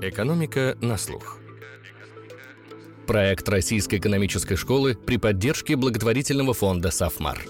Экономика на слух. Проект Российской экономической школы при поддержке благотворительного фонда «Сафмар».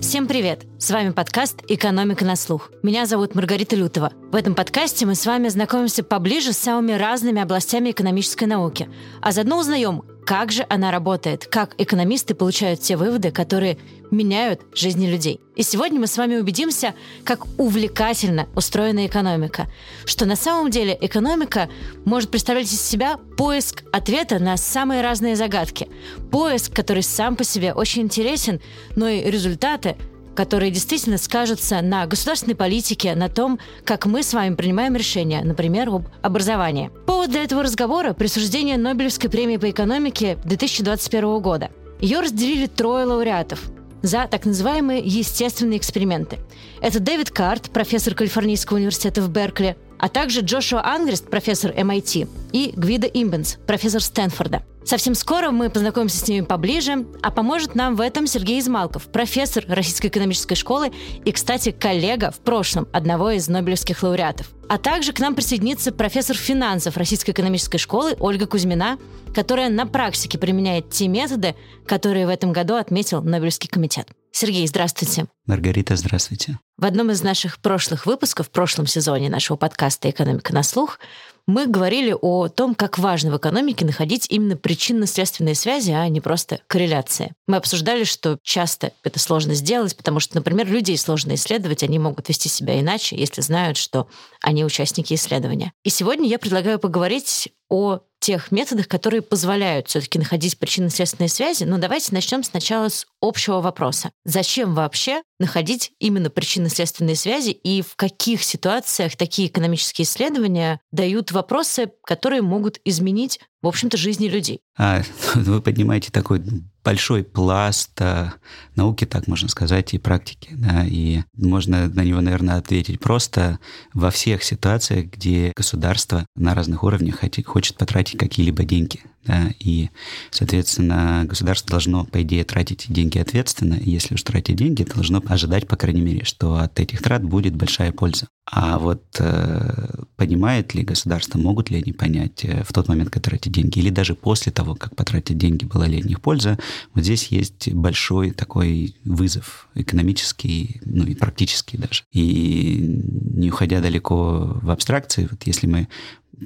Всем привет! С вами подкаст «Экономика на слух». Меня зовут Маргарита Лютова. В этом подкасте мы с вами знакомимся поближе с самыми разными областями экономической науки, а заодно узнаем, как же она работает, как экономисты получают те выводы, которые меняют жизни людей. И сегодня мы с вами убедимся, как увлекательно устроена экономика, что на самом деле экономика может представлять из себя поиск ответа на самые разные загадки. Поиск, который сам по себе очень интересен, но и результаты которые действительно скажутся на государственной политике, на том, как мы с вами принимаем решения, например, об образовании. Повод для этого разговора – присуждение Нобелевской премии по экономике 2021 года. Ее разделили трое лауреатов за так называемые естественные эксперименты. Это Дэвид Карт, профессор Калифорнийского университета в Беркли, а также Джошуа Ангрест, профессор MIT, и Гвида Имбенс, профессор Стэнфорда. Совсем скоро мы познакомимся с ними поближе, а поможет нам в этом Сергей Измалков, профессор Российской экономической школы и, кстати, коллега в прошлом одного из нобелевских лауреатов. А также к нам присоединится профессор финансов Российской экономической школы Ольга Кузьмина, которая на практике применяет те методы, которые в этом году отметил Нобелевский комитет. Сергей, здравствуйте. Маргарита, здравствуйте. В одном из наших прошлых выпусков, в прошлом сезоне нашего подкаста «Экономика на слух», мы говорили о том, как важно в экономике находить именно причинно-следственные связи, а не просто корреляции. Мы обсуждали, что часто это сложно сделать, потому что, например, людей сложно исследовать, они могут вести себя иначе, если знают, что они участники исследования. И сегодня я предлагаю поговорить о тех методах, которые позволяют все-таки находить причинно-следственные связи. Но давайте начнем сначала с общего вопроса. Зачем вообще находить именно причинно-следственные связи и в каких ситуациях такие экономические исследования дают вопросы, которые могут изменить, в общем-то, жизни людей? А, вы поднимаете такой большой пласт а, науки, так можно сказать, и практики. Да, и можно на него, наверное, ответить просто во всех ситуациях, где государство на разных уровнях хочет потратить какие-либо деньги да, и, соответственно, государство должно, по идее, тратить деньги ответственно, и если уж тратить деньги, должно ожидать, по крайней мере, что от этих трат будет большая польза. А вот э, понимает ли государство, могут ли они понять э, в тот момент, когда тратят деньги, или даже после того, как потратят деньги, была ли от них польза, вот здесь есть большой такой вызов экономический, ну и практический даже. И не уходя далеко в абстракции, вот если мы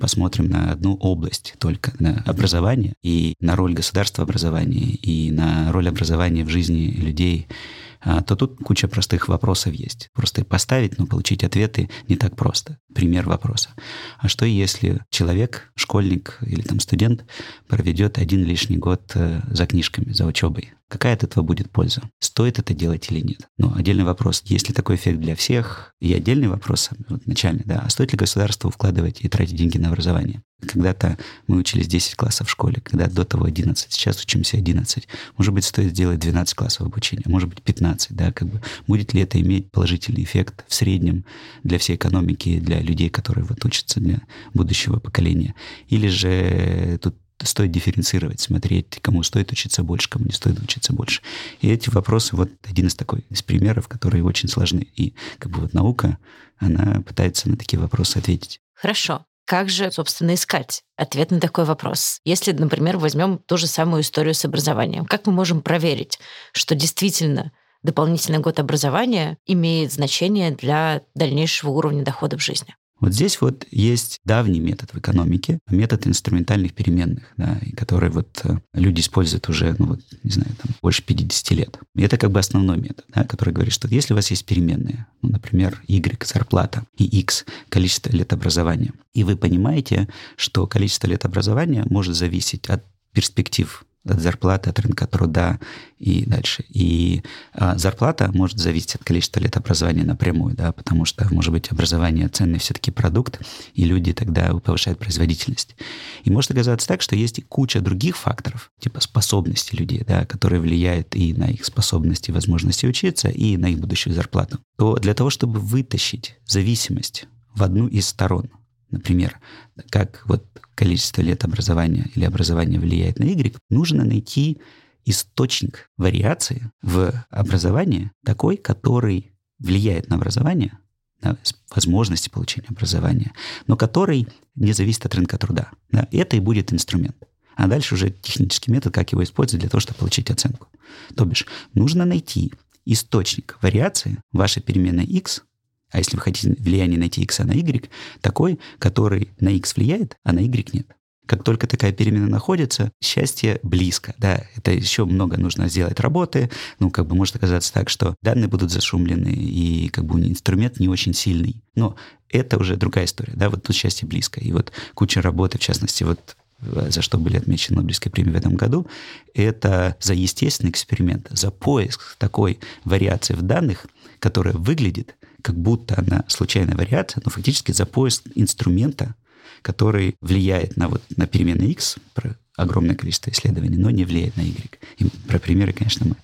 посмотрим на одну область только, на образование и на роль государства в образовании, и на роль образования в жизни людей, то тут куча простых вопросов есть. Просто поставить, но получить ответы не так просто. Пример вопроса. А что если человек, школьник или там студент проведет один лишний год э, за книжками, за учебой? Какая от этого будет польза? Стоит это делать или нет? Ну, отдельный вопрос, есть ли такой эффект для всех? И отдельный вопрос, вот начальный, да, а стоит ли государству вкладывать и тратить деньги на образование? Когда-то мы учились 10 классов в школе, когда до того 11, сейчас учимся 11. Может быть, стоит сделать 12 классов обучения, может быть, 15, да, как бы. Будет ли это иметь положительный эффект в среднем для всей экономики, для людей, которые вот учатся, для будущего поколения? Или же тут стоит дифференцировать, смотреть, кому стоит учиться больше, кому не стоит учиться больше. И эти вопросы, вот один из такой, из примеров, которые очень сложны. И как бы вот наука, она пытается на такие вопросы ответить. Хорошо. Как же, собственно, искать ответ на такой вопрос? Если, например, возьмем ту же самую историю с образованием, как мы можем проверить, что действительно дополнительный год образования имеет значение для дальнейшего уровня дохода в жизни? Вот здесь вот есть давний метод в экономике, метод инструментальных переменных, да, который вот э, люди используют уже, ну вот, не знаю, там, больше 50 лет. И это как бы основной метод, да, который говорит, что если у вас есть переменные, ну, например, Y – зарплата, и X – количество лет образования, и вы понимаете, что количество лет образования может зависеть от перспектив от зарплаты, от рынка труда и дальше. И а, зарплата может зависеть от количества лет образования напрямую, да, потому что, может быть, образование ценный все-таки продукт, и люди тогда повышают производительность. И может оказаться так, что есть и куча других факторов, типа способности людей, да, которые влияют и на их способности и возможности учиться, и на их будущую зарплату. То для того, чтобы вытащить зависимость в одну из сторон, например, как вот количество лет образования или образование влияет на Y, нужно найти источник вариации в образовании такой, который влияет на образование, да, возможности получения образования, но который не зависит от рынка труда. Да, это и будет инструмент. А дальше уже технический метод, как его использовать для того, чтобы получить оценку. То бишь, нужно найти источник вариации вашей переменной x, а если вы хотите влияние найти x на y, такой, который на x влияет, а на y нет. Как только такая перемена находится, счастье близко. Да, это еще много нужно сделать работы. Ну, как бы может оказаться так, что данные будут зашумлены, и как бы инструмент не очень сильный. Но это уже другая история. Да, вот тут счастье близко. И вот куча работы, в частности, вот за что были отмечены Нобелевские премии в этом году, это за естественный эксперимент, за поиск такой вариации в данных, которая выглядит, как будто она случайная вариация, но фактически за поиск инструмента, который влияет на, вот, на перемены x, про огромное количество исследований, но не влияет на y. И про примеры, конечно, мы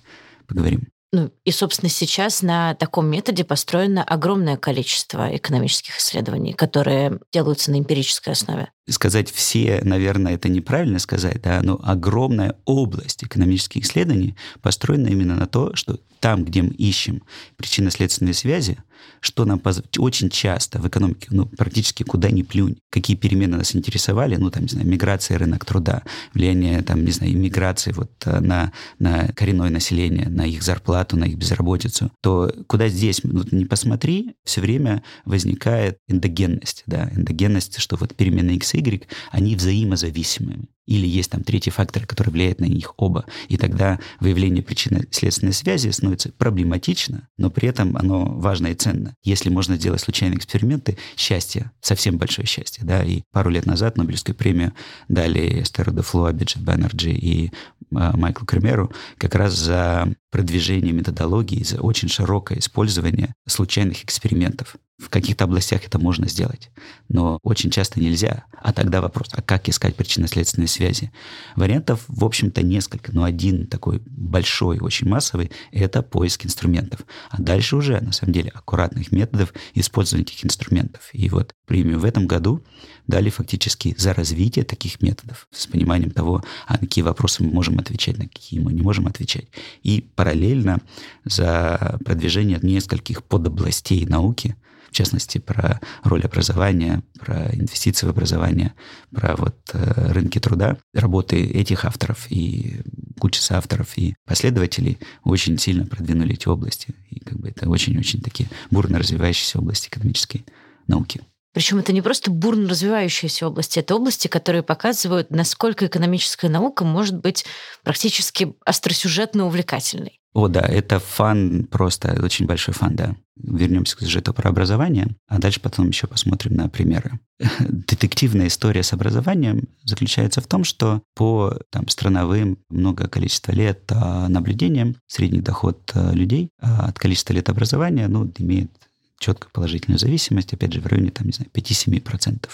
поговорим. Ну, и, собственно, сейчас на таком методе построено огромное количество экономических исследований, которые делаются на эмпирической основе. Сказать все, наверное, это неправильно сказать, да, но огромная область экономических исследований построена именно на то, что там, где мы ищем причинно-следственные связи, что нам поз... очень часто в экономике, ну, практически куда ни плюнь, какие перемены нас интересовали, ну, там, не знаю, миграция, рынок труда, влияние, там, не знаю, иммиграции вот э, на, на коренное население, на их зарплату, на их безработицу, то куда здесь ну, не посмотри, все время возникает эндогенность, да, эндогенность, что вот перемены x, y, они взаимозависимыми или есть там третий фактор, который влияет на них оба. И тогда выявление причинно-следственной связи становится проблематично, но при этом оно важно и ценно. Если можно сделать случайные эксперименты, счастье, совсем большое счастье. Да? И пару лет назад Нобелевскую премию дали Эстер Дюфло, Абхиджит Банерджи и э, Майклу Кремеру как раз за продвижение методологии, за очень широкое использование случайных экспериментов. В каких-то областях это можно сделать, но очень часто нельзя. А тогда вопрос, а как искать причинно-следственные связи? Вариантов, в общем-то, несколько, но один такой большой, очень массовый — это поиск инструментов. А дальше уже, на самом деле, аккуратных методов использования этих инструментов. И вот премию в этом году дали фактически за развитие таких методов, с пониманием того, а на какие вопросы мы можем отвечать, на какие мы не можем отвечать. И параллельно за продвижение нескольких подобластей науки, в частности, про роль образования, про инвестиции в образование, про вот э, рынки труда. Работы этих авторов и куча соавторов и последователей очень сильно продвинули эти области. И как бы это очень-очень такие бурно развивающиеся области экономической науки. Причем это не просто бурно развивающиеся области, это области, которые показывают, насколько экономическая наука может быть практически остросюжетно увлекательной. О, да, это фан просто, очень большой фан, да. Вернемся к сюжету про образование, а дальше потом еще посмотрим на примеры. Детективная история с образованием заключается в том, что по там, страновым много количества лет а, наблюдениям средний доход а, людей а, от количества лет образования ну, имеет четко положительную зависимость, опять же, в районе, там, не знаю, 5-7%.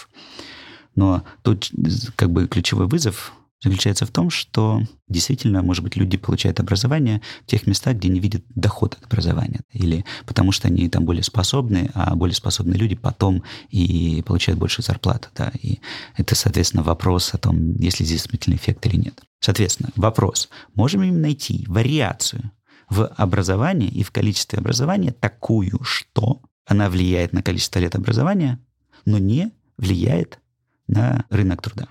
Но тут как бы ключевой вызов заключается в том, что действительно, может быть, люди получают образование в тех местах, где не видят доход от образования. Или потому что они там более способны, а более способные люди потом и получают больше зарплаты. Да? И это, соответственно, вопрос о том, есть ли здесь действительно эффект или нет. Соответственно, вопрос, можем ли мы найти вариацию в образовании и в количестве образования такую, что она влияет на количество лет образования, но не влияет на рынок труда.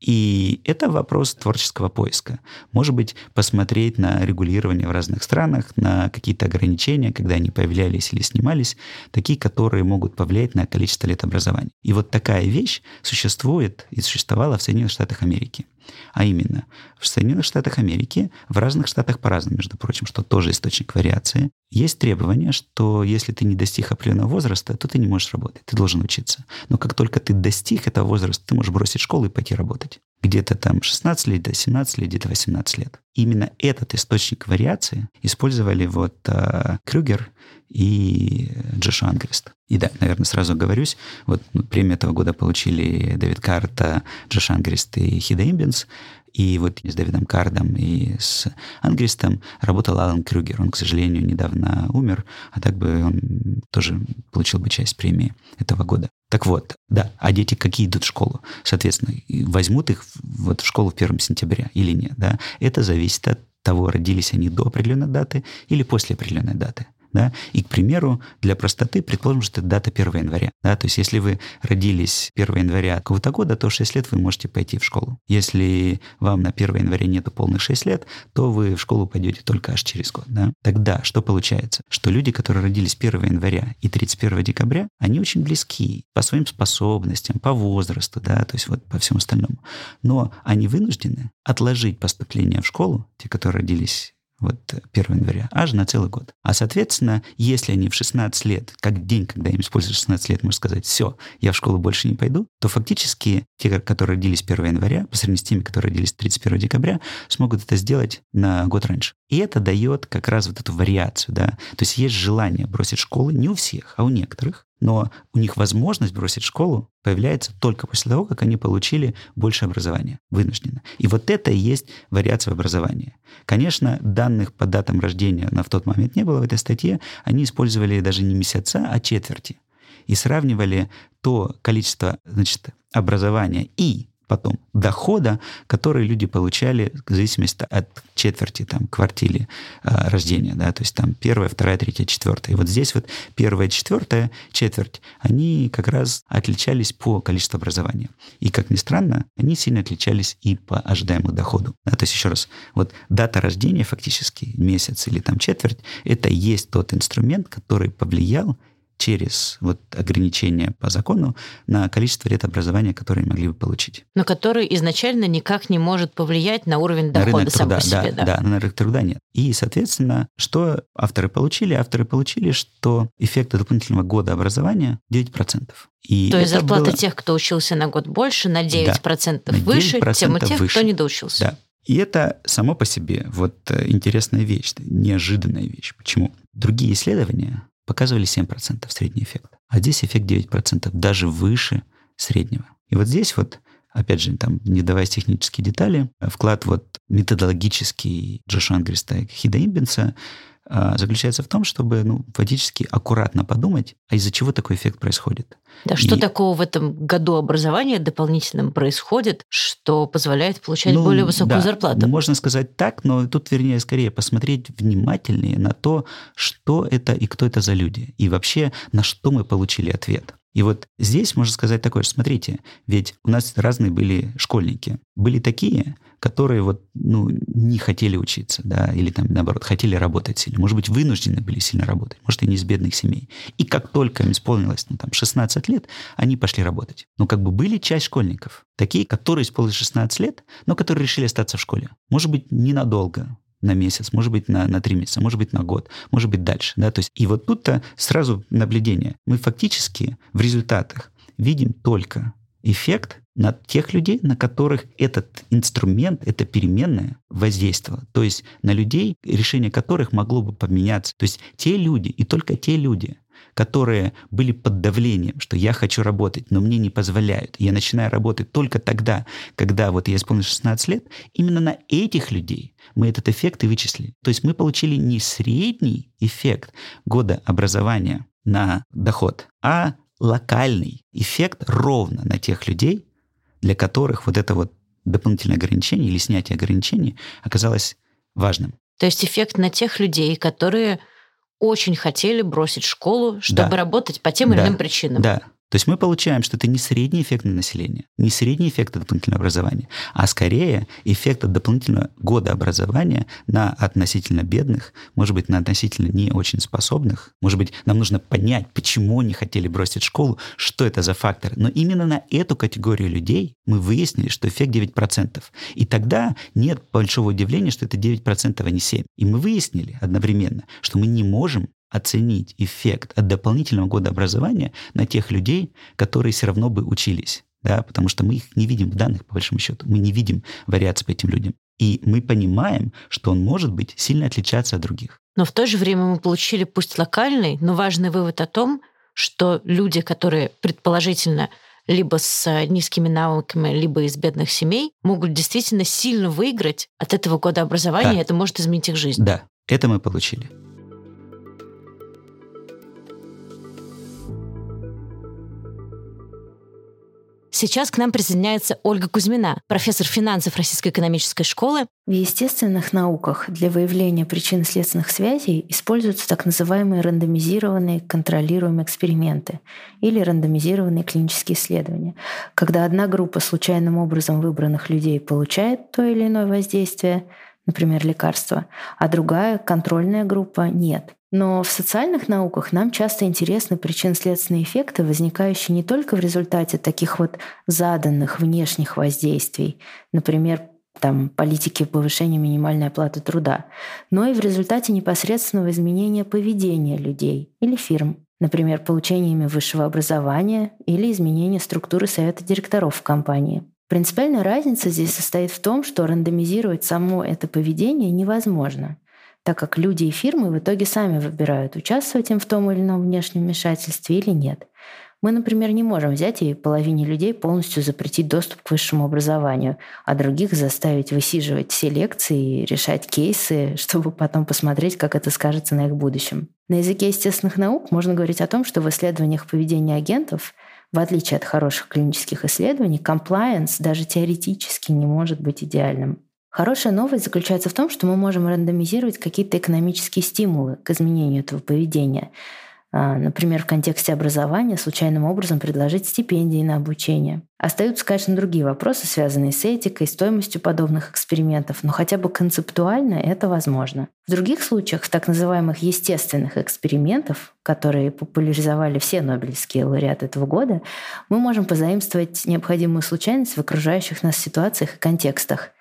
И это вопрос творческого поиска. Может быть, посмотреть на регулирование в разных странах, на какие-то ограничения, когда они появлялись или снимались, такие, которые могут повлиять на количество лет образования. И вот такая вещь существует и существовала в Соединенных Штатах Америки. А именно, в Соединенных Штатах Америки, в разных штатах по-разному, между прочим, что тоже источник вариации, есть требование, что если ты не достиг определенного возраста, то ты не можешь работать, ты должен учиться. Но как только ты достиг этого возраста, ты можешь бросить школу и пойти работать. Где-то там 16 лет, до 17 лет, где-то 18 лет. Именно этот источник вариации использовали вот э, Крюгер и Джош Ангрест. И да, наверное, сразу говорюсь, вот ну, премию этого года получили Дэвид Карта, Джош Ангрест и Хида Имбинс. И вот с Дэвидом Кардом и с Ангристом работал Алан Крюгер. Он, к сожалению, недавно умер, а так бы он тоже получил бы часть премии этого года. Так вот, да, а дети какие идут в школу? Соответственно, возьмут их вот в школу в 1 сентября или нет, да? Это зависит от того, родились они до определенной даты или после определенной даты. Да? И, к примеру, для простоты предположим, что это дата 1 января. Да? То есть если вы родились 1 января какого-то года, то в 6 лет вы можете пойти в школу. Если вам на 1 января нету полных 6 лет, то вы в школу пойдете только аж через год. Да? Тогда что получается? Что люди, которые родились 1 января и 31 декабря, они очень близки по своим способностям, по возрасту, да, то есть вот по всему остальному. Но они вынуждены отложить поступление в школу, те, которые родились вот 1 января, аж на целый год. А, соответственно, если они в 16 лет, как день, когда им используют 16 лет, можно сказать, все, я в школу больше не пойду, то фактически те, которые родились 1 января, по сравнению с теми, которые родились 31 декабря, смогут это сделать на год раньше. И это дает как раз вот эту вариацию, да. То есть есть желание бросить школы не у всех, а у некоторых. Но у них возможность бросить школу появляется только после того, как они получили больше образования, вынужденно. И вот это и есть вариация в образовании. Конечно, данных по датам рождения на в тот момент не было в этой статье. Они использовали даже не месяца, а четверти. И сравнивали то количество значит, образования и потом дохода, которые люди получали в зависимости от четверти там, квартире э, рождения, да, то есть там первая, вторая, третья, четвертая. И вот здесь вот первая, четвертая четверть, они как раз отличались по количеству образования. И, как ни странно, они сильно отличались и по ожидаемому доходу. Да, то есть, еще раз, вот дата рождения фактически, месяц или там четверть, это есть тот инструмент, который повлиял через вот ограничения по закону на количество лет образования, которые могли бы получить. Но который изначально никак не может повлиять на уровень дохода на рынок сам труда, по себе. Да, да. да, на рынок труда нет. И, соответственно, что авторы получили? Авторы получили, что эффект дополнительного года образования 9%. И То есть зарплата было... тех, кто учился на год больше, на 9% да, выше, 9% чем у тех, выше. кто не доучился. Да. И это само по себе вот э, интересная вещь, неожиданная вещь. Почему? Другие исследования показывали 7% средний эффект. А здесь эффект 9%, даже выше среднего. И вот здесь вот, опять же, там, не давая технические детали, вклад вот методологический Джоша Ангриста и Хида Имбенса заключается в том, чтобы ну, фактически аккуратно подумать, а из-за чего такой эффект происходит. Да, и... что такого в этом году образования дополнительным происходит, что позволяет получать ну, более высокую да, зарплату? Можно сказать так, но тут, вернее, скорее посмотреть внимательнее на то, что это и кто это за люди, и вообще на что мы получили ответ. И вот здесь можно сказать такое, что смотрите, ведь у нас разные были школьники. Были такие, которые вот, ну, не хотели учиться, да, или там, наоборот, хотели работать сильно. Может быть, вынуждены были сильно работать, может, и не из бедных семей. И как только им исполнилось, ну, там, 16 лет, они пошли работать. Но как бы были часть школьников, такие, которые исполнилось 16 лет, но которые решили остаться в школе. Может быть, ненадолго, на месяц, может быть, на, на три месяца, может быть, на год, может быть, дальше. Да? То есть, и вот тут-то сразу наблюдение. Мы фактически в результатах видим только эффект на тех людей, на которых этот инструмент, это переменная воздействовало. То есть на людей, решение которых могло бы поменяться. То есть те люди и только те люди, которые были под давлением, что я хочу работать, но мне не позволяют. Я начинаю работать только тогда, когда вот я исполнил 16 лет. Именно на этих людей мы этот эффект и вычислили. То есть мы получили не средний эффект года образования на доход, а локальный эффект ровно на тех людей, для которых вот это вот дополнительное ограничение или снятие ограничений оказалось важным. То есть эффект на тех людей, которые очень хотели бросить школу, чтобы да. работать по тем или иным причинам. Да, то есть мы получаем, что это не средний эффект на население, не средний эффект от дополнительного образования, а скорее эффект от дополнительного года образования на относительно бедных, может быть, на относительно не очень способных. Может быть, нам нужно понять, почему они хотели бросить школу, что это за фактор. Но именно на эту категорию людей мы выяснили, что эффект 9%. И тогда нет большого удивления, что это 9%, а не 7%. И мы выяснили одновременно, что мы не можем оценить эффект от дополнительного года образования на тех людей, которые все равно бы учились. Да, потому что мы их не видим в данных, по большому счету. Мы не видим вариаций по этим людям. И мы понимаем, что он может быть сильно отличаться от других. Но в то же время мы получили пусть локальный, но важный вывод о том, что люди, которые предположительно либо с низкими навыками, либо из бедных семей, могут действительно сильно выиграть от этого года образования, да. и это может изменить их жизнь. Да, это мы получили. Сейчас к нам присоединяется Ольга Кузьмина, профессор финансов Российской экономической школы. В естественных науках для выявления причин следственных связей используются так называемые рандомизированные контролируемые эксперименты или рандомизированные клинические исследования, когда одна группа случайным образом выбранных людей получает то или иное воздействие, например, лекарство, а другая, контрольная группа, нет. Но в социальных науках нам часто интересны причинно-следственные эффекты, возникающие не только в результате таких вот заданных внешних воздействий, например, там, политики повышения минимальной оплаты труда, но и в результате непосредственного изменения поведения людей или фирм, например, получениями высшего образования или изменения структуры совета директоров в компании. Принципиальная разница здесь состоит в том, что рандомизировать само это поведение невозможно так как люди и фирмы в итоге сами выбирают, участвовать им в том или ином внешнем вмешательстве или нет. Мы, например, не можем взять и половине людей полностью запретить доступ к высшему образованию, а других заставить высиживать все лекции и решать кейсы, чтобы потом посмотреть, как это скажется на их будущем. На языке естественных наук можно говорить о том, что в исследованиях поведения агентов в отличие от хороших клинических исследований, комплайенс даже теоретически не может быть идеальным. Хорошая новость заключается в том, что мы можем рандомизировать какие-то экономические стимулы к изменению этого поведения. А, например, в контексте образования случайным образом предложить стипендии на обучение. Остаются, конечно, другие вопросы, связанные с этикой, стоимостью подобных экспериментов, но хотя бы концептуально это возможно. В других случаях, в так называемых естественных экспериментов, которые популяризовали все нобелевские лауреаты этого года, мы можем позаимствовать необходимую случайность в окружающих нас ситуациях и контекстах.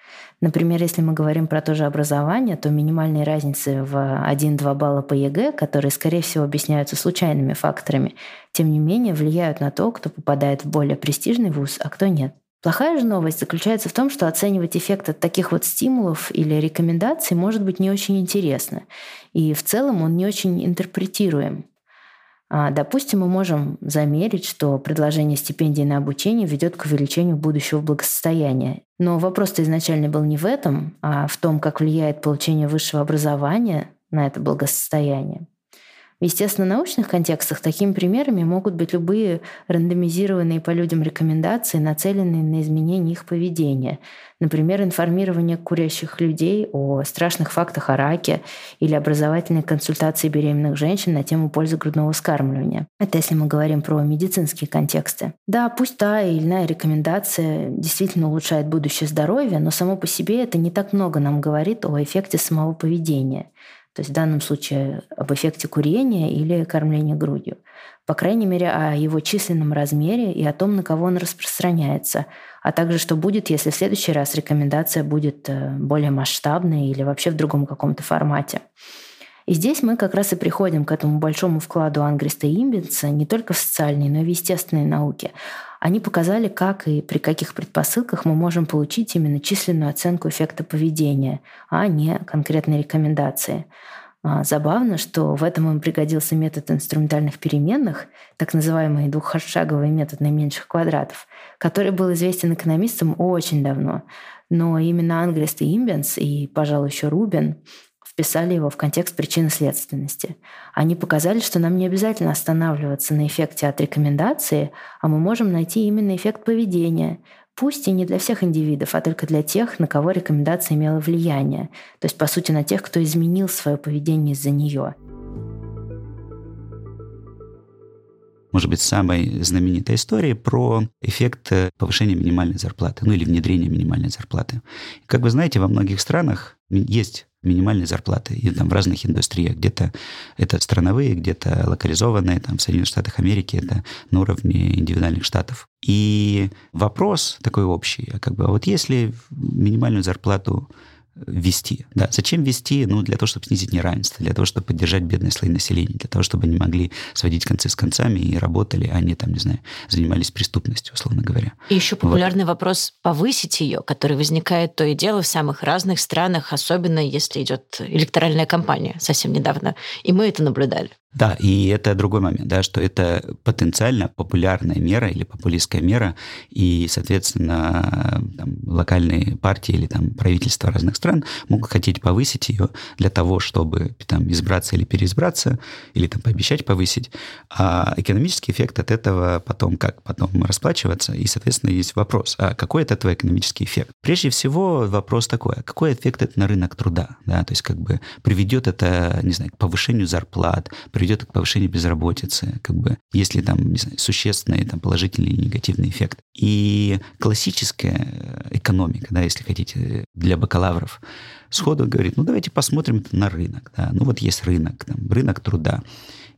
Например, если мы говорим про то же образование, то минимальные разницы в 1-2 балла по ЕГЭ, которые, скорее всего, объясняются случайными факторами, тем не менее влияют на то, кто попадает в более престижный вуз, а кто нет. Плохая же новость заключается в том, что оценивать эффект от таких вот стимулов или рекомендаций может быть не очень интересно. И в целом он не очень интерпретируем. А, допустим, мы можем замерить, что предложение стипендий на обучение ведет к увеличению будущего благосостояния. Но вопрос-то изначально был не в этом, а в том, как влияет получение высшего образования на это благосостояние. В естественно-научных контекстах такими примерами могут быть любые рандомизированные по людям рекомендации, нацеленные на изменение их поведения. Например, информирование курящих людей о страшных фактах о раке или образовательные консультации беременных женщин на тему пользы грудного вскармливания. Это если мы говорим про медицинские контексты. Да, пусть та или иная рекомендация действительно улучшает будущее здоровье, но само по себе это не так много нам говорит о эффекте самого поведения. То есть в данном случае об эффекте курения или кормления грудью. По крайней мере, о его численном размере и о том, на кого он распространяется, а также что будет, если в следующий раз рекомендация будет э, более масштабной или вообще в другом каком-то формате. И здесь мы как раз и приходим к этому большому вкладу Ангриста и Имбинса не только в социальной, но и в естественной науке. Они показали, как и при каких предпосылках мы можем получить именно численную оценку эффекта поведения, а не конкретные рекомендации. А, забавно, что в этом им пригодился метод инструментальных переменных, так называемый двухшаговый метод наименьших квадратов, который был известен экономистам очень давно. Но именно Ангрест и Имбенс, и, пожалуй, еще Рубин вписали его в контекст причинно-следственности. Они показали, что нам не обязательно останавливаться на эффекте от рекомендации, а мы можем найти именно эффект поведения, пусть и не для всех индивидов, а только для тех, на кого рекомендация имела влияние, то есть, по сути, на тех, кто изменил свое поведение из-за нее. может быть, самой знаменитой истории про эффект э, повышения минимальной зарплаты, ну или внедрения минимальной зарплаты. Как вы знаете, во многих странах есть минимальной зарплаты и там в разных индустриях. Где-то это страновые, где-то локализованные, там в Соединенных Штатах Америки это на уровне индивидуальных штатов. И вопрос такой общий, а как бы, а вот если минимальную зарплату ввести. Да. Зачем ввести? Ну, для того, чтобы снизить неравенство, для того, чтобы поддержать бедные слои населения, для того, чтобы они могли сводить концы с концами и работали, а не там, не знаю, занимались преступностью, условно говоря. И еще популярный вот. вопрос повысить ее, который возникает то и дело в самых разных странах, особенно если идет электоральная кампания совсем недавно. И мы это наблюдали. Да, и это другой момент, да, что это потенциально популярная мера или популистская мера, и, соответственно, там, локальные партии или там правительства разных стран могут хотеть повысить ее для того, чтобы там избраться или переизбраться, или там пообещать повысить. А экономический эффект от этого потом как потом расплачиваться, и, соответственно, есть вопрос, а какой от этого экономический эффект? Прежде всего, вопрос такой, а какой эффект это на рынок труда, да, то есть как бы приведет это, не знаю, к повышению зарплат, приведет к повышению безработицы, как бы, если там, не знаю, существенный там, положительный или негативный эффект. И классическая экономика, да, если хотите, для бакалавров, сходу говорит, ну давайте посмотрим на рынок. Да. Ну вот есть рынок, там, рынок труда.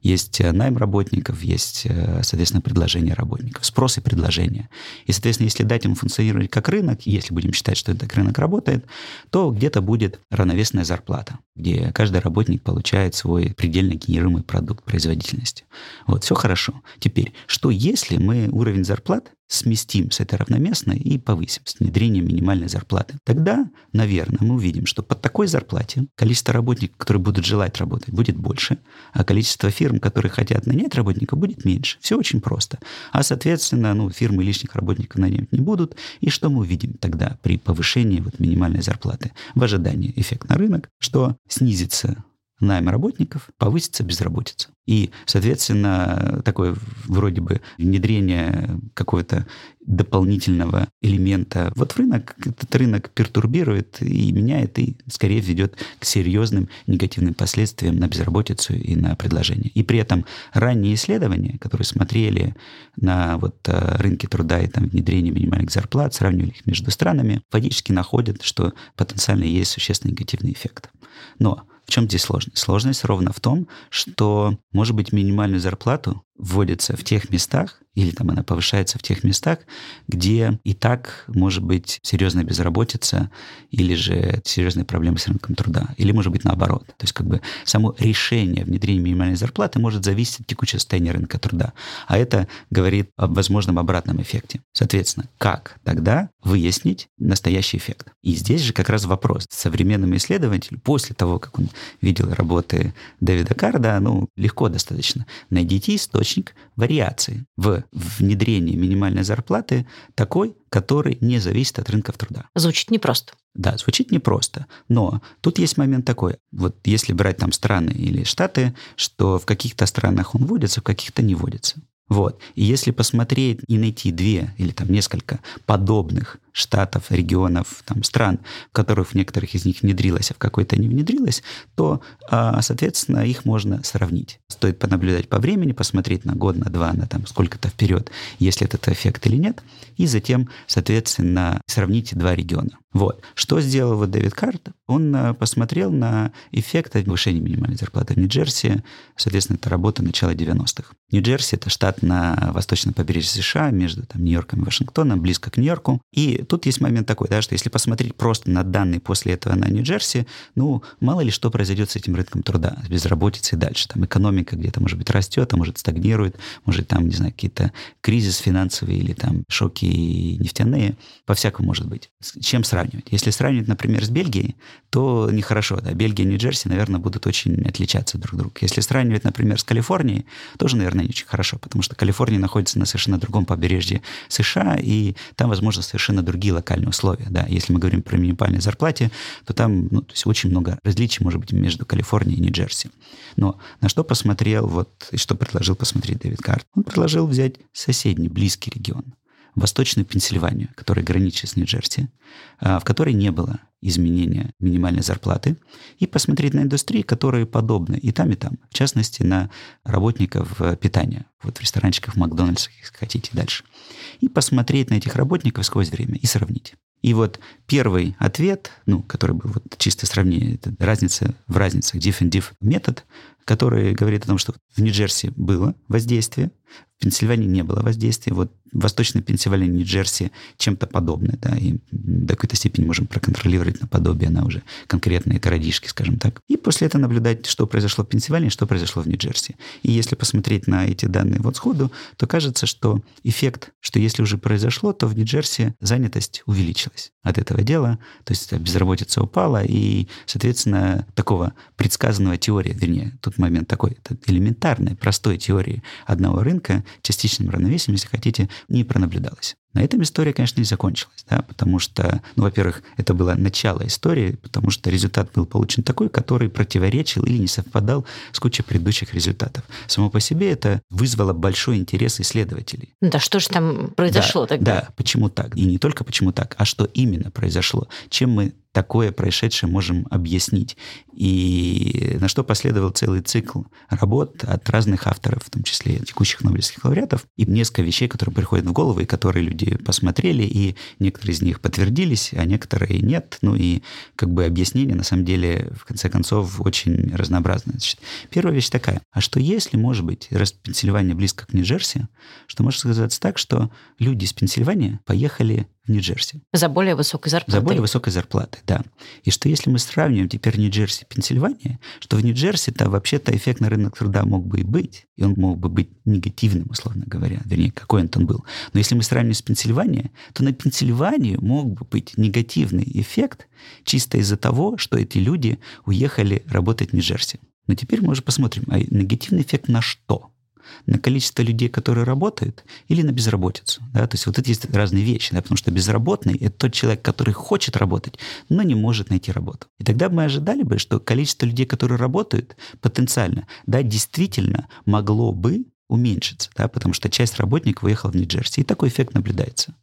Есть э, найм работников, есть, э, соответственно, предложение работников, спрос и предложение. И, соответственно, если дать ему функционировать как рынок, если будем считать, что этот рынок работает, то где-то будет равновесная зарплата, где каждый работник получает свой предельно генерируемый продукт производительности. Вот, все хорошо. Теперь, что если мы уровень зарплат сместим с этой равноместной и повысим с внедрением минимальной зарплаты. Тогда, наверное, мы увидим, что под такой зарплате количество работников, которые будут желать работать, будет больше, а количество фирм, которые хотят нанять работника, будет меньше. Все очень просто. А, соответственно, ну, фирмы лишних работников нанять не будут. И что мы увидим тогда при повышении вот минимальной зарплаты? В ожидании эффект на рынок, что снизится найм работников, повысится безработица. И, соответственно, такое вроде бы внедрение какого-то дополнительного элемента вот в рынок, этот рынок пертурбирует и меняет, и скорее ведет к серьезным негативным последствиям на безработицу и на предложение. И при этом ранние исследования, которые смотрели на вот э, рынки труда и там внедрение минимальных зарплат, сравнивали их между странами, фактически находят, что потенциально есть существенный негативный эффект. Но в чем здесь сложность? Сложность ровно в том, что, может быть, минимальную зарплату вводится в тех местах, или там она повышается в тех местах, где и так может быть серьезная безработица или же серьезные проблемы с рынком труда, или может быть наоборот. То есть как бы само решение внедрения минимальной зарплаты может зависеть от текущего состояния рынка труда. А это говорит о возможном обратном эффекте. Соответственно, как тогда выяснить настоящий эффект? И здесь же как раз вопрос. Современному исследователю, после того, как он видел работы Дэвида Карда, ну, легко достаточно. Найдите источник вариации в внедрении минимальной зарплаты такой, который не зависит от рынков труда. Звучит непросто. Да, звучит непросто. Но тут есть момент такой. Вот если брать там страны или штаты, что в каких-то странах он вводится, в каких-то не вводится. Вот. И если посмотреть и найти две или там несколько подобных штатов, регионов, там, стран, в которых в некоторых из них внедрилось, а в какой-то не внедрилось, то, а, соответственно, их можно сравнить. Стоит понаблюдать по времени, посмотреть на год, на два, на там сколько-то вперед, есть ли этот эффект или нет, и затем, соответственно, сравните два региона. Вот. Что сделал вот Дэвид Карт? Он а, посмотрел на эффект повышения минимальной зарплаты в Нью-Джерси. Соответственно, это работа начала 90-х. Нью-Джерси — это штат на восточном побережье США, между там, Нью-Йорком и Вашингтоном, близко к Нью-Йорку. И тут есть момент такой, да, что если посмотреть просто на данные после этого на Нью-Джерси, ну, мало ли что произойдет с этим рынком труда, с безработицей дальше. Там экономика где-то, может быть, растет, а может, стагнирует, может, там, не знаю, какие-то кризис финансовый или там шоки нефтяные. По-всякому может быть. С чем сравнивать? Если сравнивать, например, с Бельгией, то нехорошо. Да? Бельгия и Нью-Джерси, наверное, будут очень отличаться друг от друга. Если сравнивать, например, с Калифорнией, тоже, наверное, не очень хорошо, потому что Калифорния находится на совершенно другом побережье США, и там, возможно, совершенно другие другие локальные условия. Да. Если мы говорим про минимальной зарплате, то там ну, то есть очень много различий, может быть, между Калифорнией и Нью-Джерси. Но на что посмотрел, вот, и что предложил посмотреть Дэвид Карт? Он предложил взять соседний, близкий регион, Восточную Пенсильванию, которая граничит с Нью-Джерси, а, в которой не было изменения минимальной зарплаты, и посмотреть на индустрии, которые подобны и там, и там. В частности, на работников э, питания, вот в ресторанчиках, в если хотите, дальше и посмотреть на этих работников сквозь время и сравнить. И вот первый ответ, ну, который был вот чисто сравнение, это разница в разницах, diff and diff метод, который говорит о том, что в Нью-Джерси было воздействие, в Пенсильвании не было воздействия. Вот Восточная Пенсильвания, Нью-Джерси чем-то подобное, да, и до какой-то степени можем проконтролировать наподобие на уже конкретные городишки, скажем так. И после этого наблюдать, что произошло в Пенсильвании, что произошло в Нью-Джерси. И если посмотреть на эти данные вот сходу, то кажется, что эффект, что если уже произошло, то в Нью-Джерси занятость увеличилась от этого дела, то есть безработица упала, и, соответственно, такого предсказанного теория, вернее, тут момент такой это элементарной, простой теории одного рынка, частичным равновесием, если хотите, не пронаблюдалось. На этом история, конечно, не закончилась, да, потому что, ну, во-первых, это было начало истории, потому что результат был получен такой, который противоречил или не совпадал с кучей предыдущих результатов. Само по себе это вызвало большой интерес исследователей. Да что же там произошло да, тогда? Да, почему так? И не только почему так, а что именно произошло? Чем мы такое происшедшее можем объяснить. И на что последовал целый цикл работ от разных авторов, в том числе текущих нобелевских лауреатов, и несколько вещей, которые приходят в голову, и которые люди посмотрели, и некоторые из них подтвердились, а некоторые нет. Ну и как бы объяснение, на самом деле, в конце концов, очень разнообразное. Значит, первая вещь такая. А что если, может быть, раз Пенсильвания близко к Нью-Джерси, что может сказаться так, что люди из Пенсильвании поехали Нью-Джерси. За более высокой зарплатой. За более высокой зарплатой, да. И что если мы сравниваем теперь Нью-Джерси и Пенсильвания, что в Нью-Джерси-то вообще-то эффект на рынок труда мог бы и быть, и он мог бы быть негативным, условно говоря, вернее, какой он там был. Но если мы сравним с Пенсильванией, то на Пенсильванию мог бы быть негативный эффект чисто из-за того, что эти люди уехали работать в Нью-Джерси. Но теперь мы уже посмотрим, а негативный эффект на что? На количество людей, которые работают, или на безработицу. Да? То есть вот это есть разные вещи, да? потому что безработный – это тот человек, который хочет работать, но не может найти работу. И тогда мы ожидали бы, что количество людей, которые работают потенциально, да, действительно могло бы уменьшиться, да, потому что часть работников уехала в Нью-Джерси. И такой эффект наблюдается.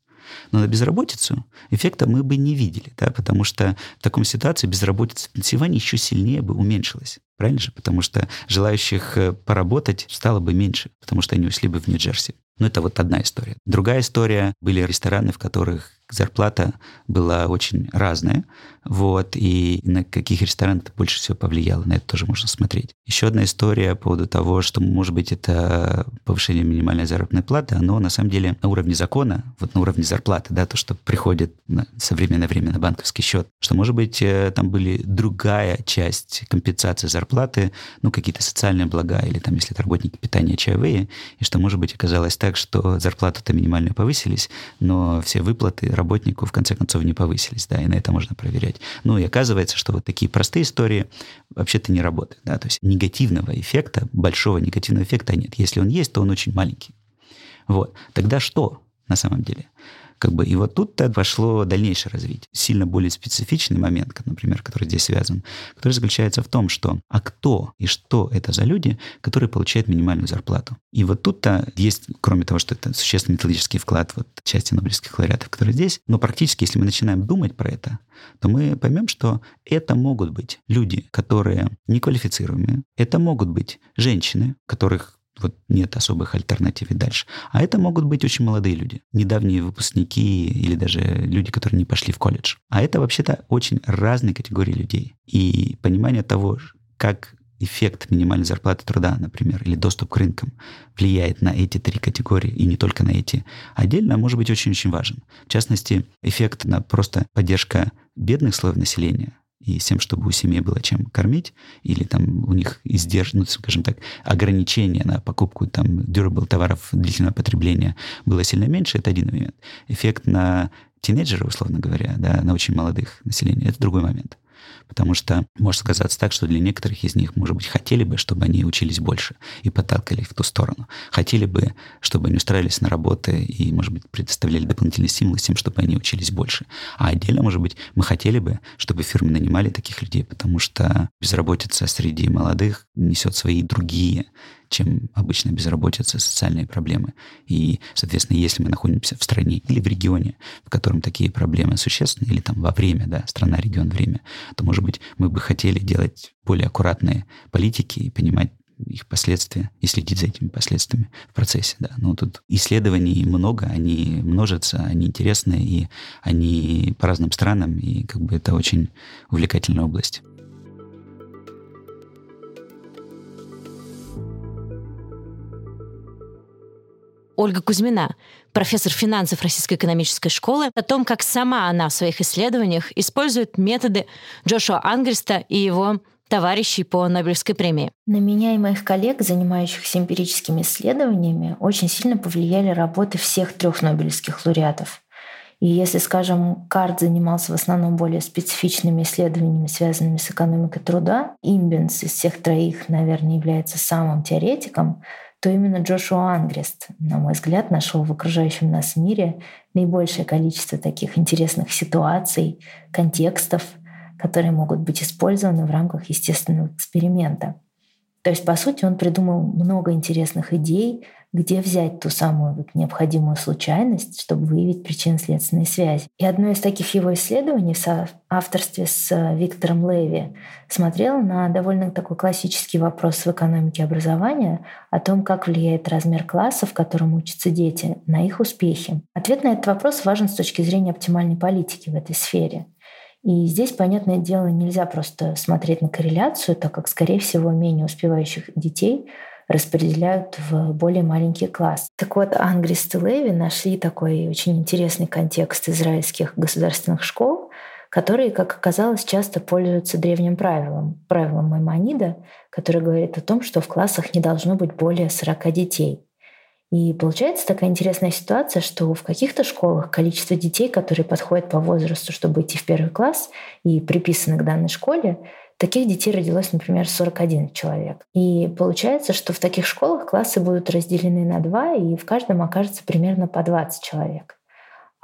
Но на безработицу эффекта мы бы не видели, да, потому что в таком ситуации безработица в еще сильнее бы уменьшилась. Правильно же? Потому что желающих э, поработать стало бы меньше, потому что они ушли бы в Нью-Джерси. Ну, это вот одна история. Другая история были рестораны, в которых зарплата была очень разная, вот, и на каких ресторанах это больше всего повлияло, на это тоже можно смотреть. Еще одна история по поводу того, что, может быть, это повышение минимальной заработной платы, оно на самом деле на уровне закона, вот на уровне зарплаты, да, то, что приходит на современное время на банковский счет, что, может быть, э, там были другая часть компенсации зарплаты, ну, какие-то социальные блага, или там, если это работники питания, чаевые, и что, может быть, оказалось так, что зарплаты-то минимально повысились, но все выплаты работнику в конце концов не повысились, да, и на это можно проверять. Ну и оказывается, что вот такие простые истории вообще-то не работают, да, то есть негативного эффекта, большого негативного эффекта нет. Если он есть, то он очень маленький. Вот. Тогда что на самом деле? Как бы, и вот тут-то пошло дальнейшее развитие. Сильно более специфичный момент, например, который здесь связан, который заключается в том, что а кто и что это за люди, которые получают минимальную зарплату. И вот тут-то есть, кроме того, что это существенный методический вклад вот части нобелевских лауреатов, которые здесь, но практически, если мы начинаем думать про это, то мы поймем, что это могут быть люди, которые неквалифицируемые, это могут быть женщины, которых вот нет особых альтернатив и дальше. А это могут быть очень молодые люди, недавние выпускники или даже люди, которые не пошли в колледж. А это вообще-то очень разные категории людей. И понимание того, как эффект минимальной зарплаты труда, например, или доступ к рынкам влияет на эти три категории, и не только на эти, отдельно может быть очень-очень важен. В частности, эффект на просто поддержка бедных слоев населения, и с тем, чтобы у семьи было чем кормить, или там у них издерж, ну, скажем так, ограничения на покупку там durable товаров длительного потребления было сильно меньше, это один момент. Эффект на тинейджеров, условно говоря, да, на очень молодых населения, это другой момент. Потому что может сказаться так, что для некоторых из них, может быть, хотели бы, чтобы они учились больше и подталкивали их в ту сторону. Хотели бы, чтобы они устраивались на работы и, может быть, предоставляли дополнительные стимулы тем, чтобы они учились больше. А отдельно, может быть, мы хотели бы, чтобы фирмы нанимали таких людей, потому что безработица среди молодых несет свои другие чем обычно безработица, социальные проблемы. И, соответственно, если мы находимся в стране или в регионе, в котором такие проблемы существенны, или там во время, да, страна, регион, время, то, может быть, мы бы хотели делать более аккуратные политики и понимать их последствия и следить за этими последствиями в процессе. Да. Но тут исследований много, они множатся, они интересные, и они по разным странам, и как бы это очень увлекательная область. Ольга Кузьмина, профессор финансов Российской экономической школы, о том, как сама она в своих исследованиях использует методы Джошуа Ангельста и его товарищей по Нобелевской премии. На меня и моих коллег, занимающихся эмпирическими исследованиями, очень сильно повлияли работы всех трех нобелевских лауреатов. И если, скажем, Карт занимался в основном более специфичными исследованиями, связанными с экономикой труда, Имбенс из всех троих, наверное, является самым теоретиком, то именно Джошуа Ангрест, на мой взгляд, нашел в окружающем нас мире наибольшее количество таких интересных ситуаций, контекстов, которые могут быть использованы в рамках естественного эксперимента. То есть, по сути, он придумал много интересных идей, где взять ту самую необходимую случайность, чтобы выявить причинно-следственные связи. И одно из таких его исследований в авторстве с э, Виктором Леви смотрело на довольно такой классический вопрос в экономике образования о том, как влияет размер класса, в котором учатся дети, на их успехи. Ответ на этот вопрос важен с точки зрения оптимальной политики в этой сфере. И здесь, понятное дело, нельзя просто смотреть на корреляцию, так как, скорее всего, менее успевающих детей — распределяют в более маленький класс. Так вот, Ангрис и Леви нашли такой очень интересный контекст израильских государственных школ, которые, как оказалось, часто пользуются древним правилом, правилом Маймонида, которое говорит о том, что в классах не должно быть более 40 детей. И получается такая интересная ситуация, что в каких-то школах количество детей, которые подходят по возрасту, чтобы идти в первый класс и приписаны к данной школе, Таких детей родилось, например, 41 человек. И получается, что в таких школах классы будут разделены на два, и в каждом окажется примерно по 20 человек.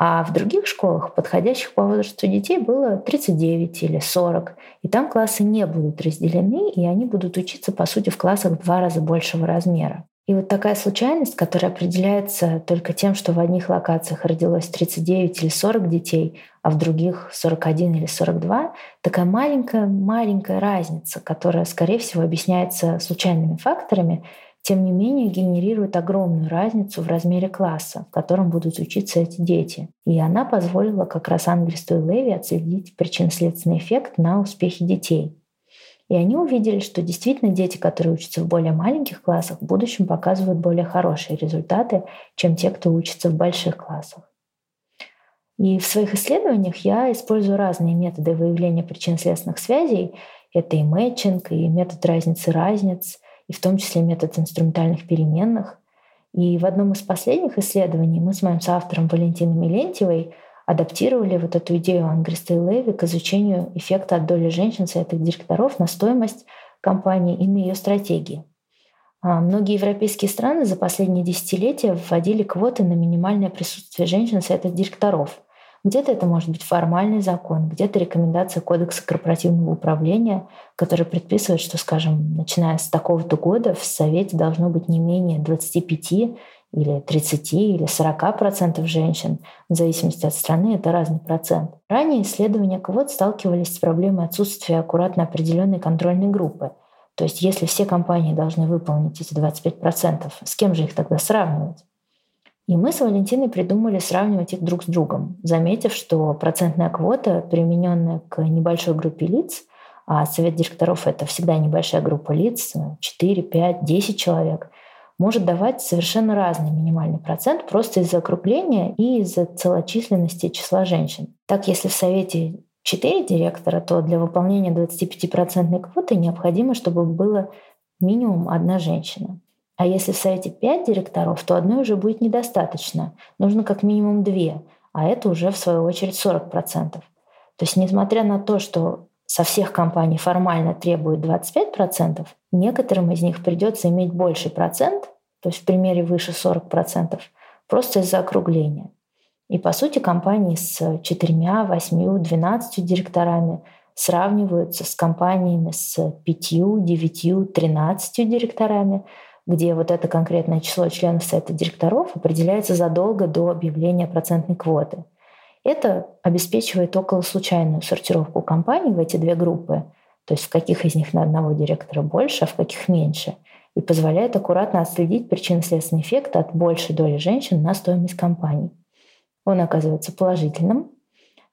А в других школах, подходящих по возрасту детей, было 39 или 40. И там классы не будут разделены, и они будут учиться, по сути, в классах в два раза большего размера. И вот такая случайность, которая определяется только тем, что в одних локациях родилось 39 или 40 детей, а в других 41 или 42, такая маленькая-маленькая разница, которая, скорее всего, объясняется случайными факторами, тем не менее генерирует огромную разницу в размере класса, в котором будут учиться эти дети. И она позволила как раз Ангельсту и Леви отследить причинно-следственный эффект на успехи детей. И они увидели, что действительно дети, которые учатся в более маленьких классах, в будущем показывают более хорошие результаты, чем те, кто учится в больших классах. И в своих исследованиях я использую разные методы выявления причин-следственных связей. Это и мэтчинг, и метод разницы разниц, и в том числе метод инструментальных переменных. И в одном из последних исследований мы с моим соавтором Валентиной Милентьевой адаптировали вот эту идею Ангриста и Леви к изучению эффекта от доли женщин советных директоров на стоимость компании и на ее стратегии. А многие европейские страны за последние десятилетия вводили квоты на минимальное присутствие женщин в советах директоров. Где-то это может быть формальный закон, где-то рекомендация Кодекса корпоративного управления, который предписывает, что, скажем, начиная с такого-то года в Совете должно быть не менее 25 или 30 или 40 процентов женщин, в зависимости от страны это разный процент. Ранее исследования квот сталкивались с проблемой отсутствия аккуратно определенной контрольной группы. То есть если все компании должны выполнить эти 25 процентов, с кем же их тогда сравнивать? И мы с Валентиной придумали сравнивать их друг с другом, заметив, что процентная квота, примененная к небольшой группе лиц, а совет директоров — это всегда небольшая группа лиц, 4, 5, 10 человек — может давать совершенно разный минимальный процент просто из-за округления и из-за целочисленности числа женщин. Так, если в Совете 4 директора, то для выполнения 25% квоты необходимо, чтобы было минимум одна женщина. А если в Совете 5 директоров, то одной уже будет недостаточно. Нужно как минимум две, а это уже в свою очередь 40%. То есть несмотря на то, что со всех компаний формально требуют 25%, некоторым из них придется иметь больший процент, то есть в примере выше 40%, просто из-за округления. И по сути компании с четырьмя, восьмью, двенадцатью директорами сравниваются с компаниями с пятью, девятью, тринадцатью директорами, где вот это конкретное число членов совета директоров определяется задолго до объявления процентной квоты – это обеспечивает около случайную сортировку компаний в эти две группы, то есть в каких из них на одного директора больше, а в каких меньше, и позволяет аккуратно отследить причинно-следственный эффект от большей доли женщин на стоимость компаний. Он оказывается положительным,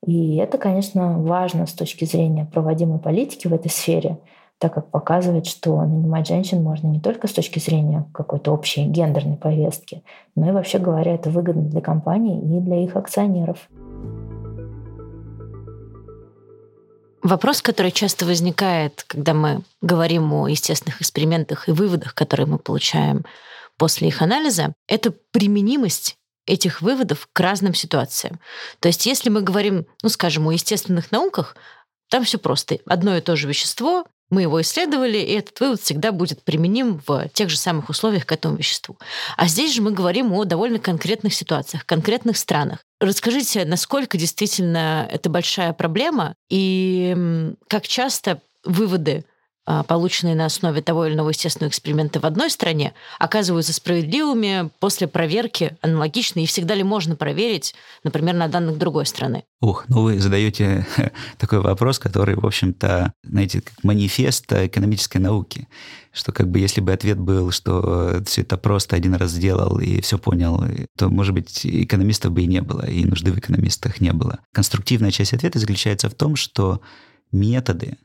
и это, конечно, важно с точки зрения проводимой политики в этой сфере, так как показывает, что нанимать женщин можно не только с точки зрения какой-то общей гендерной повестки, но и вообще говоря, это выгодно для компаний и для их акционеров. Вопрос, который часто возникает, когда мы говорим о естественных экспериментах и выводах, которые мы получаем после их анализа, это применимость этих выводов к разным ситуациям. То есть если мы говорим, ну, скажем, о естественных науках, там все просто. Одно и то же вещество, мы его исследовали, и этот вывод всегда будет применим в тех же самых условиях к этому веществу. А здесь же мы говорим о довольно конкретных ситуациях, конкретных странах. Расскажите, насколько действительно это большая проблема и как часто выводы полученные на основе того или иного естественного эксперимента в одной стране, оказываются справедливыми после проверки аналогичны, и всегда ли можно проверить, например, на данных другой страны? Ух, ну вы задаете такой вопрос, который, в общем-то, знаете, как манифест экономической науки, что как бы если бы ответ был, что все это просто один раз сделал и все понял, то, может быть, экономистов бы и не было, и нужды в экономистах не было. Конструктивная часть ответа заключается в том, что методы,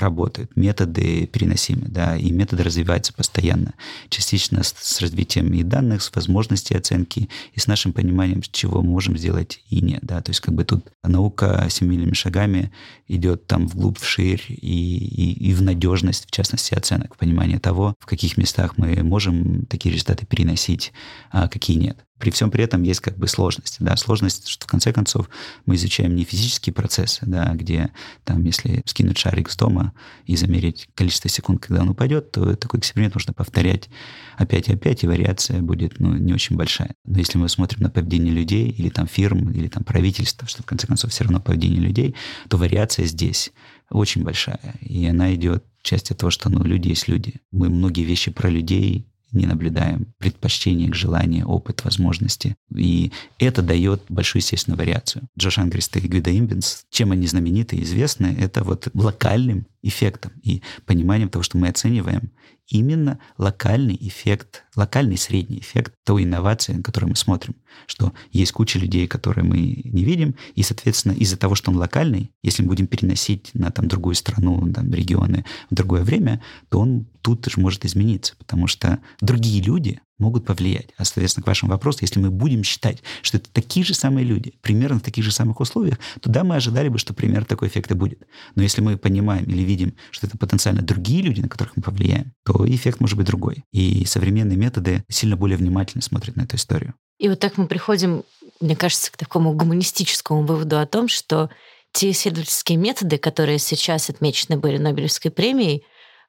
работают, методы переносимы, да, и методы развиваются постоянно, частично с, с развитием и данных, с возможностей оценки, и с нашим пониманием, чего мы можем сделать и нет, да, то есть как бы тут наука семимильными шагами идет там вглубь, вширь и, и, и в надежность, в частности, оценок, понимание того, в каких местах мы можем такие результаты переносить, а какие нет. При всем при этом есть как бы сложности. Да? Сложность, что в конце концов мы изучаем не физические процессы, да, где там, если скинуть шарик с дома и замерить количество секунд, когда он упадет, то такой эксперимент нужно повторять опять и опять, и вариация будет ну, не очень большая. Но если мы смотрим на поведение людей или там фирм, или там правительства, что в конце концов все равно поведение людей, то вариация здесь очень большая. И она идет часть того, что ну, люди есть люди. Мы многие вещи про людей не наблюдаем. Предпочтение, желание, опыт, возможности. И это дает большую, естественно, вариацию. Джош Ангрист и Гвида Имбенс, чем они знамениты и известны, это вот локальным эффектом и пониманием того, что мы оцениваем именно локальный эффект, локальный средний эффект той инновации, на которую мы смотрим. Что есть куча людей, которые мы не видим, и, соответственно, из-за того, что он локальный, если мы будем переносить на там, другую страну, там, регионы в другое время, то он тут же может измениться, потому что другие люди могут повлиять. А, соответственно, к вашему вопросу, если мы будем считать, что это такие же самые люди, примерно в таких же самых условиях, то да, мы ожидали бы, что примерно такой эффект и будет. Но если мы понимаем или видим, что это потенциально другие люди, на которых мы повлияем, то эффект может быть другой. И современные методы сильно более внимательно смотрят на эту историю. И вот так мы приходим, мне кажется, к такому гуманистическому выводу о том, что те исследовательские методы, которые сейчас отмечены были Нобелевской премией,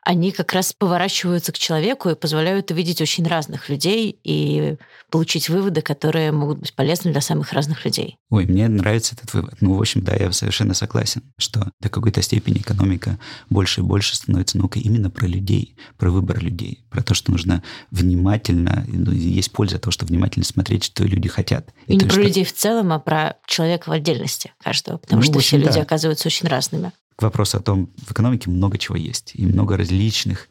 они как раз поворачиваются к человеку и позволяют увидеть очень разных людей и получить выводы, которые могут быть полезны для самых разных людей. Ой, мне нравится этот вывод. Ну, в общем, да, я совершенно согласен, что до какой-то степени экономика больше и больше становится наукой именно про людей, про выбор людей, про то, что нужно внимательно, ну, есть польза от того, что внимательно смотреть, что люди хотят. И, и не про что... людей в целом, а про человека в отдельности каждого, потому ну, что общем, все люди да. оказываются очень разными к вопросу о том, в экономике много чего есть, и много различных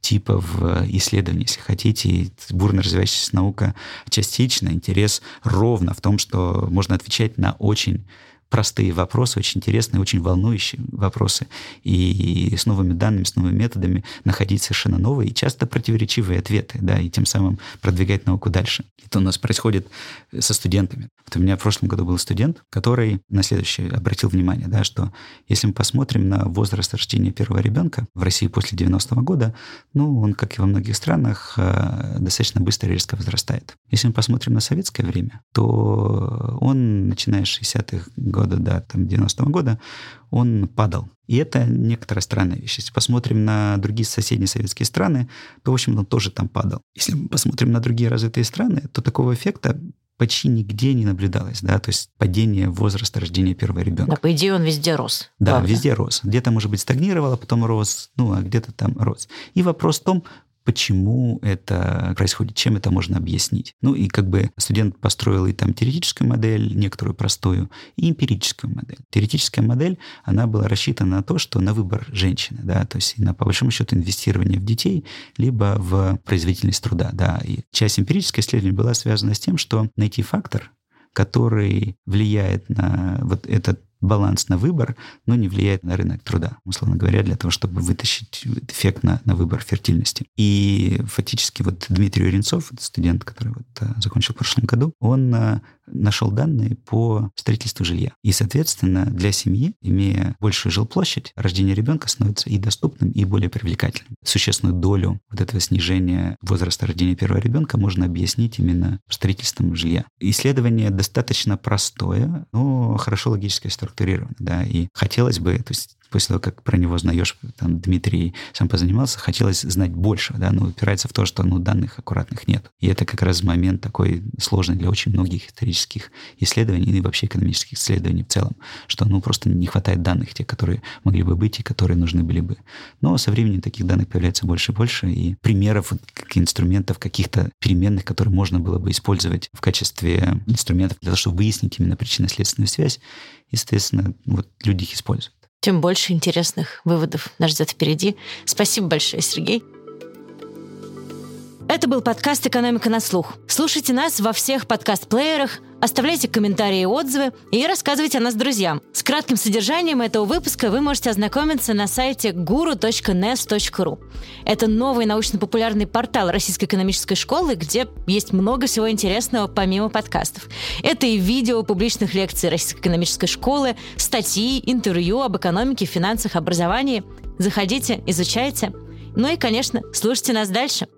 типов э, исследований, если хотите. Бурно развивающаяся наука частично, интерес ровно в том, что можно отвечать на очень простые вопросы, очень интересные, очень волнующие вопросы. И с новыми данными, с новыми методами находить совершенно новые и часто противоречивые ответы, да, и тем самым продвигать науку дальше. Это у нас происходит со студентами. Вот у меня в прошлом году был студент, который на следующее обратил внимание, да, что если мы посмотрим на возраст рождения первого ребенка в России после 90-го года, ну, он, как и во многих странах, э, достаточно быстро и резко возрастает. Если мы посмотрим на советское время, то он, начиная с 60-х года до там, 90-го года, он падал. И это некоторая странная вещь. Если посмотрим на другие соседние советские страны, то, в общем, он тоже там падал. Если мы посмотрим на другие развитые страны, то такого эффекта почти нигде не наблюдалось, да, то есть падение возраста рождения первого ребенка. Да, по идее он везде рос. Да, правда? везде рос. Где-то, может быть, стагнировало, потом рос, ну, а где-то там рос. И вопрос в том, почему это происходит, чем это можно объяснить. Ну и как бы студент построил и там теоретическую модель, некоторую простую, и эмпирическую модель. Теоретическая модель, она была рассчитана на то, что на выбор женщины, да, то есть на, по большому счету, инвестирование в детей, либо в производительность труда, да. И часть эмпирической исследования была связана с тем, что найти фактор, который влияет на вот этот баланс на выбор, но не влияет на рынок труда, условно говоря, для того, чтобы вытащить эффект на, на выбор фертильности. И фактически вот Дмитрий Уренцов, студент, который вот э, закончил в прошлом году, он э, нашел данные по строительству жилья. И, соответственно, для семьи, имея большую жилплощадь, рождение ребенка становится и доступным, и более привлекательным. Существенную долю вот этого снижения возраста рождения первого ребенка можно объяснить именно строительством жилья. Исследование достаточно простое, но хорошо логически структурировано. Да, и хотелось бы, то есть после того, как про него знаешь, там Дмитрий сам позанимался, хотелось знать больше, да, но упирается в то, что ну, данных аккуратных нет. И это как раз момент такой сложный для очень многих исторических исследований и вообще экономических исследований в целом, что ну просто не хватает данных, те, которые могли бы быть и которые нужны были бы. Но со временем таких данных появляется больше и больше, и примеров, как инструментов, каких-то переменных, которые можно было бы использовать в качестве инструментов для того, чтобы выяснить именно причинно-следственную связь, и, соответственно, вот люди их используют тем больше интересных выводов нас ждет впереди. Спасибо большое, Сергей. Это был подкаст «Экономика на слух». Слушайте нас во всех подкаст-плеерах, оставляйте комментарии и отзывы и рассказывайте о нас друзьям. С кратким содержанием этого выпуска вы можете ознакомиться на сайте guru.nes.ru. Это новый научно-популярный портал Российской экономической школы, где есть много всего интересного помимо подкастов. Это и видео публичных лекций Российской экономической школы, статьи, интервью об экономике, финансах, образовании. Заходите, изучайте. Ну и, конечно, слушайте нас дальше –